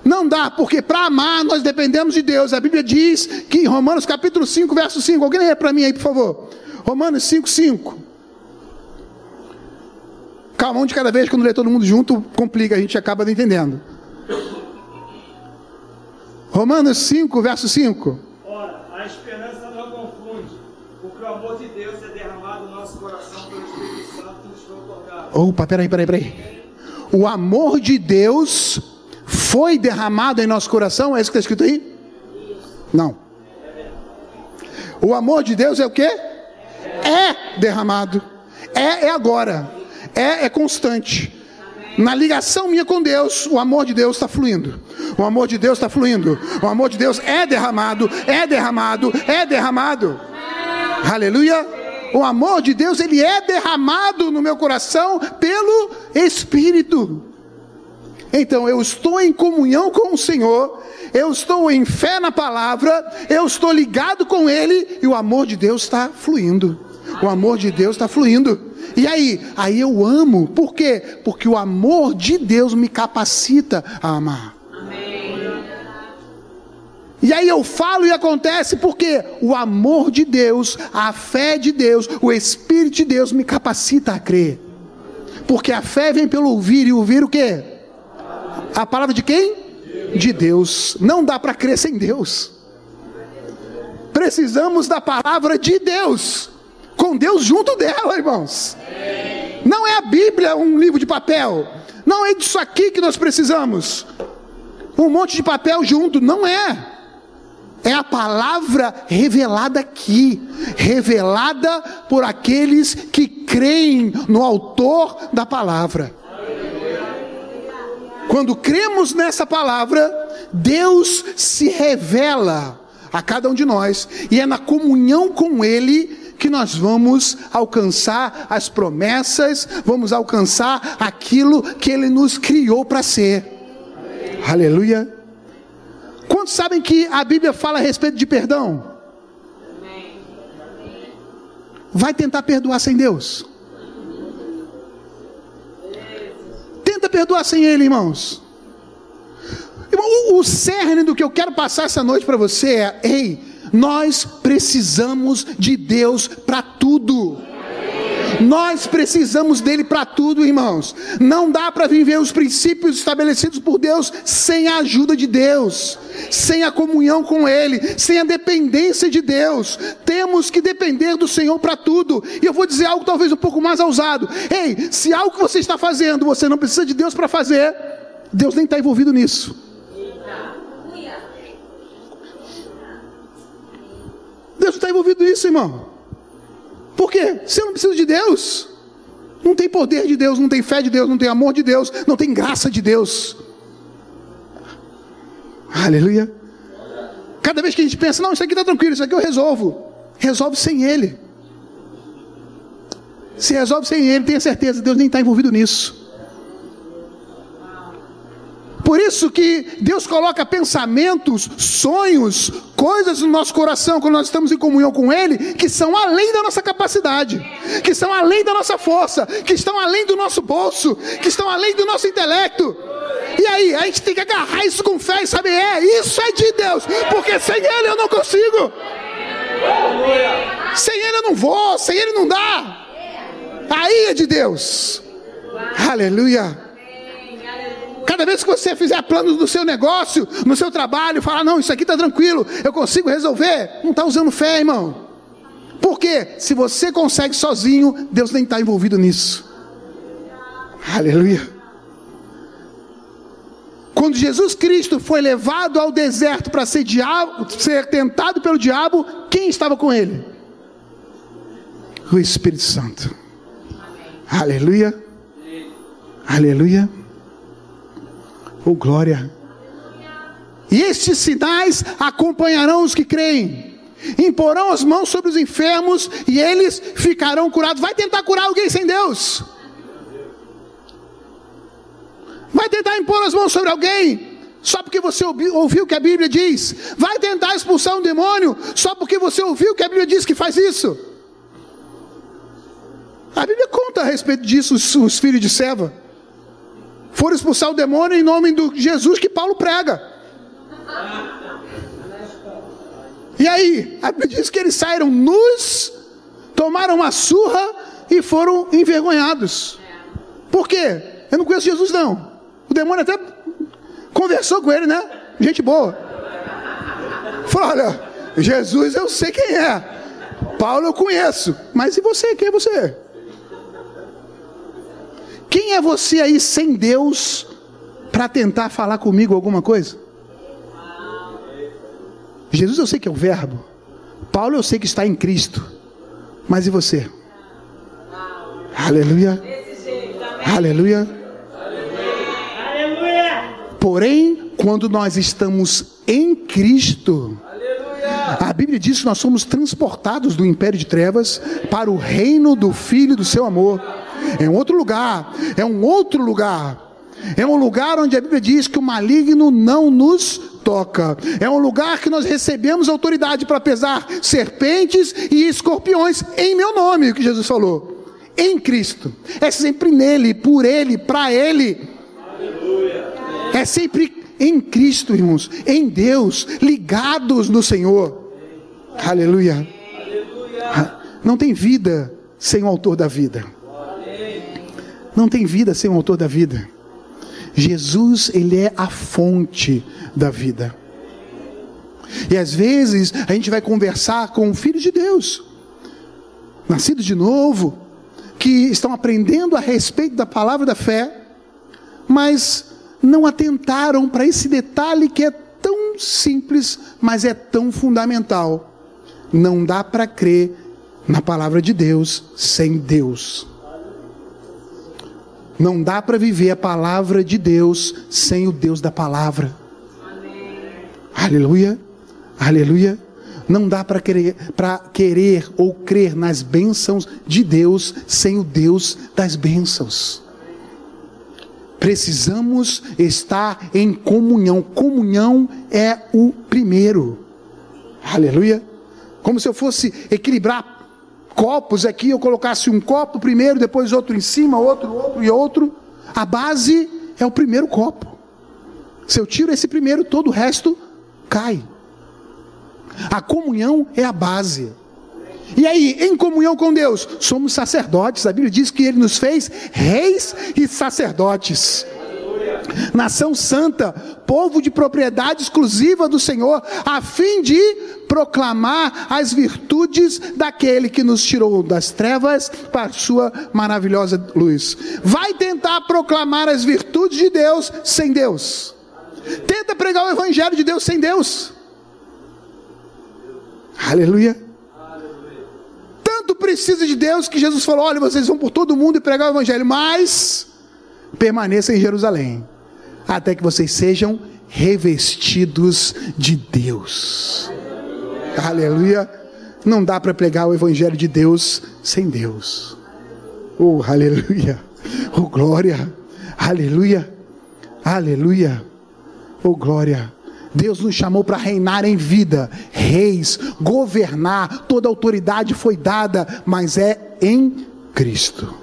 Não dá, porque para amar nós dependemos de Deus. A Bíblia diz que em Romanos capítulo 5, verso 5. Alguém lê para mim aí, por favor. Romanos 5, 5. Calma, um de cada vez, quando lê todo mundo junto, complica, a gente acaba não entendendo. Romanos 5, verso 5. Opa, peraí, peraí, peraí. O amor de Deus foi derramado em nosso coração, é isso que está escrito aí? Não. O amor de Deus é o que? É derramado. É, é agora é, é constante. Na ligação minha com Deus, o amor de Deus está fluindo. O amor de Deus está fluindo. O amor de Deus é derramado, é derramado, é derramado. Aleluia. O amor de Deus, ele é derramado no meu coração pelo Espírito. Então, eu estou em comunhão com o Senhor, eu estou em fé na palavra, eu estou ligado com Ele e o amor de Deus está fluindo. O amor de Deus está fluindo. E aí? Aí eu amo. Por quê? Porque o amor de Deus me capacita a amar. E aí eu falo e acontece porque o amor de Deus, a fé de Deus, o Espírito de Deus me capacita a crer. Porque a fé vem pelo ouvir e ouvir o quê? A palavra de quem? De Deus. Não dá para crer sem Deus. Precisamos da palavra de Deus com Deus junto dela, irmãos. Não é a Bíblia um livro de papel. Não é disso aqui que nós precisamos. Um monte de papel junto, não é. É a palavra revelada aqui, revelada por aqueles que creem no autor da palavra. Quando cremos nessa palavra, Deus se revela a cada um de nós, e é na comunhão com Ele que nós vamos alcançar as promessas, vamos alcançar aquilo que Ele nos criou para ser. Aleluia. Quantos sabem que a Bíblia fala a respeito de perdão? Vai tentar perdoar sem Deus? Tenta perdoar sem Ele, irmãos. O, o cerne do que eu quero passar essa noite para você é: ei, nós precisamos de Deus para tudo. Nós precisamos dele para tudo, irmãos. Não dá para viver os princípios estabelecidos por Deus sem a ajuda de Deus, sem a comunhão com Ele, sem a dependência de Deus. Temos que depender do Senhor para tudo. E eu vou dizer algo talvez um pouco mais ousado. Ei, se algo que você está fazendo você não precisa de Deus para fazer, Deus nem está envolvido nisso. Deus está envolvido nisso, irmão. Por quê? Você não precisa de Deus. Não tem poder de Deus, não tem fé de Deus, não tem amor de Deus, não tem graça de Deus. Aleluia. Cada vez que a gente pensa, não, isso aqui está tranquilo, isso aqui eu resolvo. Resolve sem Ele. Se resolve sem Ele, tenha certeza, Deus nem está envolvido nisso. Por isso que Deus coloca pensamentos, sonhos, coisas no nosso coração quando nós estamos em comunhão com Ele, que são além da nossa capacidade, que são além da nossa força, que estão além do nosso bolso, que estão além do nosso intelecto. E aí, a gente tem que agarrar isso com fé e saber, é, isso é de Deus, porque sem Ele eu não consigo. Sem Ele eu não vou, sem Ele não dá. Aí é de Deus. Aleluia. Cada vez que você fizer planos do seu negócio, no seu trabalho, falar, não, isso aqui está tranquilo, eu consigo resolver, não está usando fé, irmão. Porque se você consegue sozinho, Deus nem está envolvido nisso. Aleluia. Quando Jesus Cristo foi levado ao deserto para ser, ser tentado pelo diabo, quem estava com ele? O Espírito Santo. Aleluia. Aleluia. Oh, glória! E estes sinais acompanharão os que creem. Imporão as mãos sobre os enfermos e eles ficarão curados. Vai tentar curar alguém sem Deus? Vai tentar impor as mãos sobre alguém só porque você ouviu o que a Bíblia diz? Vai tentar expulsar um demônio só porque você ouviu o que a Bíblia diz que faz isso? A Bíblia conta a respeito disso, os, os filhos de Seva foram expulsar o demônio em nome de Jesus que Paulo prega. E aí, a Bíblia diz que eles saíram nus, tomaram uma surra e foram envergonhados. Por quê? Eu não conheço Jesus, não. O demônio até conversou com ele, né? Gente boa. Falou: olha, Jesus eu sei quem é. Paulo eu conheço. Mas e você? Quem é você? Quem é você aí sem Deus para tentar falar comigo alguma coisa? Jesus eu sei que é o Verbo. Paulo eu sei que está em Cristo. Mas e você? Aleluia. Aleluia. Porém, quando nós estamos em Cristo, a Bíblia diz que nós somos transportados do império de trevas para o reino do Filho do seu amor é um outro lugar, é um outro lugar. É um lugar onde a Bíblia diz que o maligno não nos toca. É um lugar que nós recebemos autoridade para pesar serpentes e escorpiões em meu nome, que Jesus falou. Em Cristo. É sempre nele, por ele, para ele. Aleluia. É sempre em Cristo, irmãos, em Deus, ligados no Senhor. Aleluia. Aleluia. Não tem vida sem o autor da vida. Não tem vida sem o autor da vida. Jesus, ele é a fonte da vida. E às vezes a gente vai conversar com filhos de Deus, nascidos de novo, que estão aprendendo a respeito da palavra da fé, mas não atentaram para esse detalhe que é tão simples, mas é tão fundamental. Não dá para crer na palavra de Deus sem Deus. Não dá para viver a palavra de Deus sem o Deus da palavra. Amém. Aleluia. Aleluia. Não dá para querer, querer ou crer nas bênçãos de Deus sem o Deus das bênçãos. Precisamos estar em comunhão. Comunhão é o primeiro. Aleluia. Como se eu fosse equilibrar copos aqui, eu colocasse um copo primeiro, depois outro em cima, outro, outro e outro. A base é o primeiro copo. Se eu tiro esse primeiro, todo o resto cai. A comunhão é a base. E aí, em comunhão com Deus, somos sacerdotes. A Bíblia diz que Ele nos fez reis e sacerdotes. Nação santa, povo de propriedade exclusiva do Senhor, a fim de proclamar as virtudes daquele que nos tirou das trevas para sua maravilhosa luz. Vai tentar proclamar as virtudes de Deus sem Deus. Tenta pregar o evangelho de Deus sem Deus. Aleluia. Tanto precisa de Deus que Jesus falou: olha, vocês vão por todo mundo e pregar o evangelho, mas permaneça em Jerusalém, até que vocês sejam revestidos de Deus. Aleluia. Não dá para pregar o evangelho de Deus sem Deus. Oh, aleluia. Oh, glória. Aleluia. Aleluia. Oh, glória. Deus nos chamou para reinar em vida, reis, governar, toda autoridade foi dada, mas é em Cristo.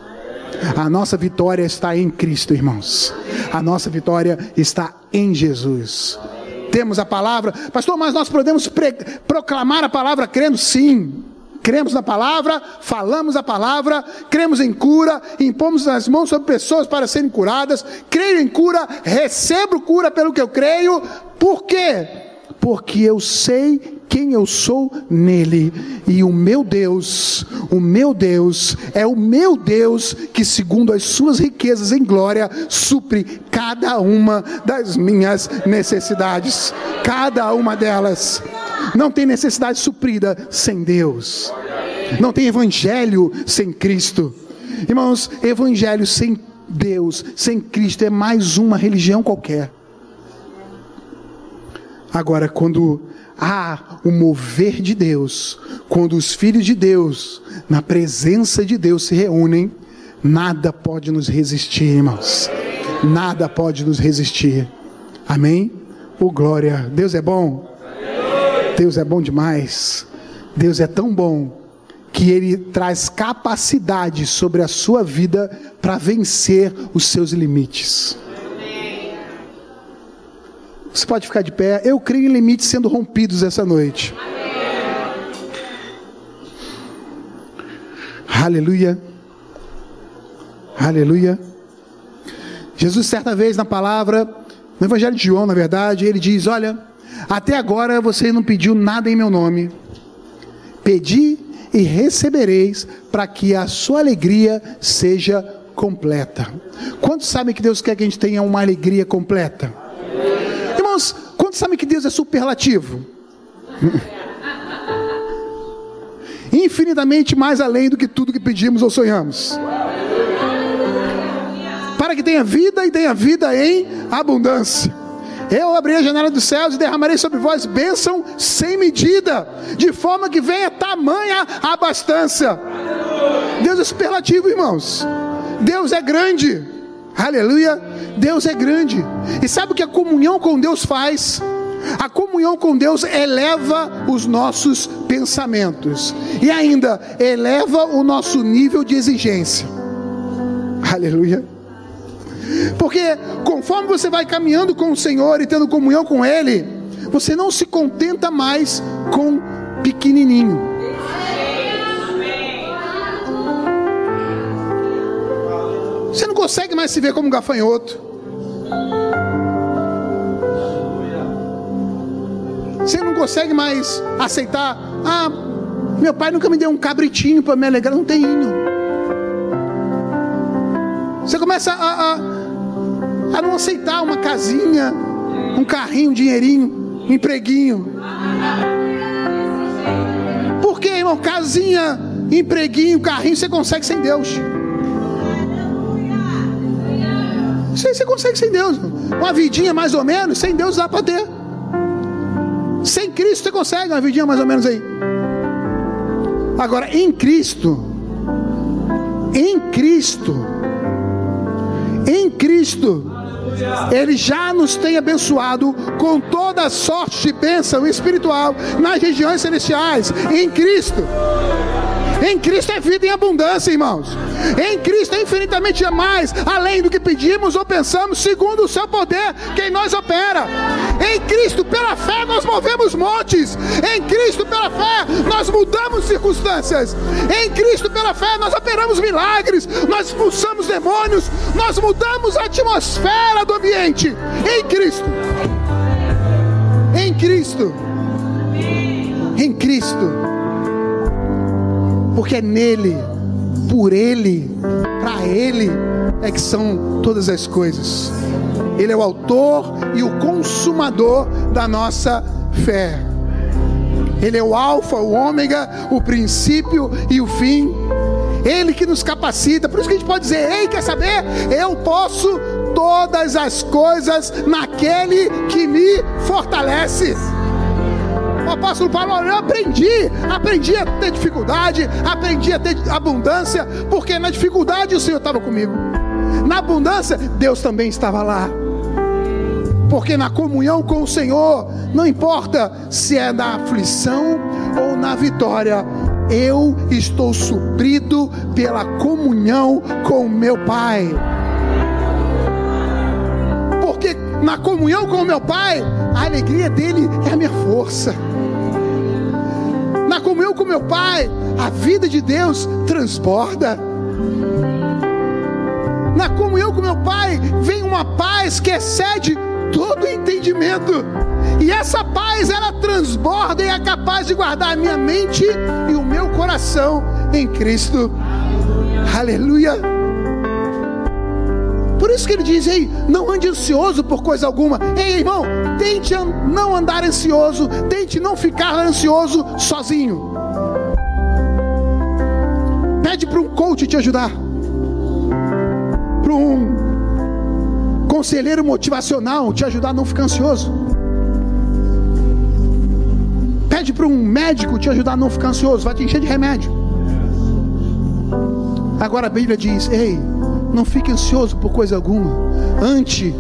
A nossa vitória está em Cristo, irmãos. A nossa vitória está em Jesus. Temos a palavra, pastor, mas nós podemos proclamar a palavra crendo? Sim. Cremos na palavra, falamos a palavra, cremos em cura, impomos as mãos sobre pessoas para serem curadas, creio em cura, recebo cura pelo que eu creio, por quê? Porque eu sei quem eu sou nele, e o meu Deus, o meu Deus, é o meu Deus que, segundo as suas riquezas em glória, supre cada uma das minhas necessidades, cada uma delas. Não tem necessidade suprida sem Deus, não tem evangelho sem Cristo, irmãos. Evangelho sem Deus, sem Cristo, é mais uma religião qualquer. Agora, quando há o mover de Deus, quando os filhos de Deus, na presença de Deus, se reúnem, nada pode nos resistir, irmãos. Nada pode nos resistir. Amém? Oh, glória. Deus é bom. Deus é bom demais. Deus é tão bom que ele traz capacidade sobre a sua vida para vencer os seus limites. Você pode ficar de pé. Eu creio em limites sendo rompidos essa noite. Aleluia. Aleluia. Jesus, certa vez na palavra, no Evangelho de João, na verdade, ele diz: Olha, até agora você não pediu nada em meu nome. Pedi e recebereis, para que a sua alegria seja completa. Quantos sabem que Deus quer que a gente tenha uma alegria completa? Irmãos, quantos sabem que Deus é superlativo? Infinitamente mais além do que tudo que pedimos ou sonhamos. Para que tenha vida e tenha vida em abundância. Eu abrirei a janela dos céus e derramarei sobre vós bênção sem medida, de forma que venha tamanha abastança. Deus é superlativo, irmãos. Deus é grande. Aleluia. Deus é grande. E sabe o que a comunhão com Deus faz? A comunhão com Deus eleva os nossos pensamentos e ainda eleva o nosso nível de exigência. Aleluia. Porque conforme você vai caminhando com o Senhor e tendo comunhão com Ele, você não se contenta mais com pequenininho. Você não consegue mais se ver como um gafanhoto. Você não consegue mais aceitar. Ah, meu pai nunca me deu um cabritinho para me alegrar. Não tem hino. Você começa a, a, a não aceitar uma casinha, um carrinho, um dinheirinho, um empreguinho. Por que, irmão? Casinha, empreguinho, carrinho, você consegue sem Deus. Aí você consegue sem Deus. Uma vidinha mais ou menos, sem Deus dá para ter. Sem Cristo você consegue uma vidinha mais ou menos aí. Agora, em Cristo, em Cristo, em Cristo, Ele já nos tem abençoado com toda sorte de bênção espiritual nas regiões celestiais, em Cristo. Em Cristo é vida em abundância, irmãos. Em Cristo é infinitamente mais, além do que pedimos ou pensamos, segundo o seu poder, quem nós opera. Em Cristo, pela fé, nós movemos montes. Em Cristo, pela fé, nós mudamos circunstâncias. Em Cristo, pela fé, nós operamos milagres. Nós expulsamos demônios. Nós mudamos a atmosfera do ambiente. Em Cristo. Em Cristo. Em Cristo porque é nele, por ele, para ele é que são todas as coisas. Ele é o autor e o consumador da nossa fé. Ele é o alfa, o ômega, o princípio e o fim. Ele que nos capacita. Por isso que a gente pode dizer: "Ei, quer saber? Eu posso todas as coisas naquele que me fortalece." Apóstolo Paulo, eu aprendi, aprendi a ter dificuldade, aprendi a ter abundância, porque na dificuldade o Senhor estava comigo, na abundância Deus também estava lá. Porque na comunhão com o Senhor, não importa se é na aflição ou na vitória, eu estou suprido pela comunhão com meu Pai. Porque na comunhão com meu Pai, a alegria dele é a minha força comunhão com meu Pai, a vida de Deus transborda. Na comunhão com meu Pai, vem uma paz que excede todo entendimento. E essa paz, ela transborda e é capaz de guardar a minha mente e o meu coração em Cristo. Aleluia. Por isso que ele diz: Ei, não ande ansioso por coisa alguma. Ei, irmão, tente não andar ansioso, tente não ficar ansioso sozinho. Pede para um coach te ajudar, para um conselheiro motivacional te ajudar a não ficar ansioso. Pede para um médico te ajudar a não ficar ansioso, vai te encher de remédio. Agora a Bíblia diz: Ei, não fique ansioso por coisa alguma. Ante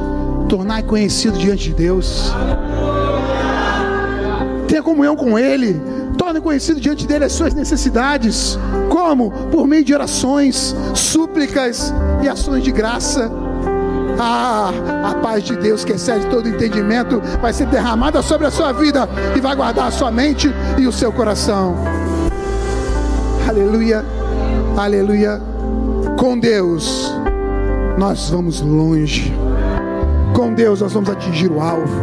tornar conhecido diante de Deus. Tenha comunhão com Ele. Torne conhecido diante dele as suas necessidades. Como? Por meio de orações, súplicas e ações de graça. Ah, a paz de Deus que excede todo entendimento vai ser derramada sobre a sua vida e vai guardar a sua mente e o seu coração. Aleluia, aleluia. Com Deus nós vamos longe. Com Deus nós vamos atingir o alvo.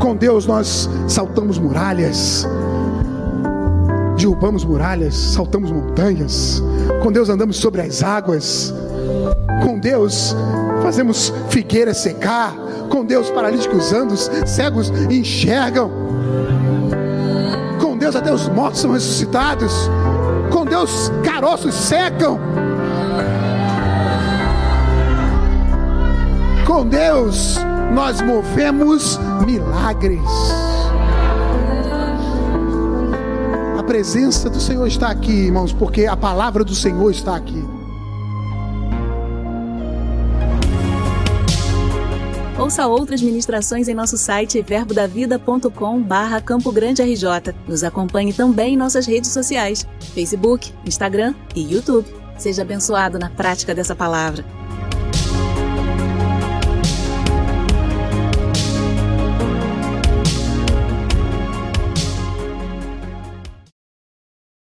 Com Deus nós saltamos muralhas, derrubamos muralhas, saltamos montanhas. Com Deus andamos sobre as águas. Com Deus fazemos figueiras secar. Com Deus paralíticos andam, cegos enxergam. Com Deus até os mortos são ressuscitados. Com Deus caroços secam. Com Deus nós movemos milagres. Presença do Senhor está aqui, irmãos, porque a palavra do Senhor está aqui. Ouça outras ministrações em nosso site verbodavida.com barra Campo Grande RJ. Nos acompanhe também em nossas redes sociais, Facebook, Instagram e YouTube. Seja abençoado na prática dessa palavra.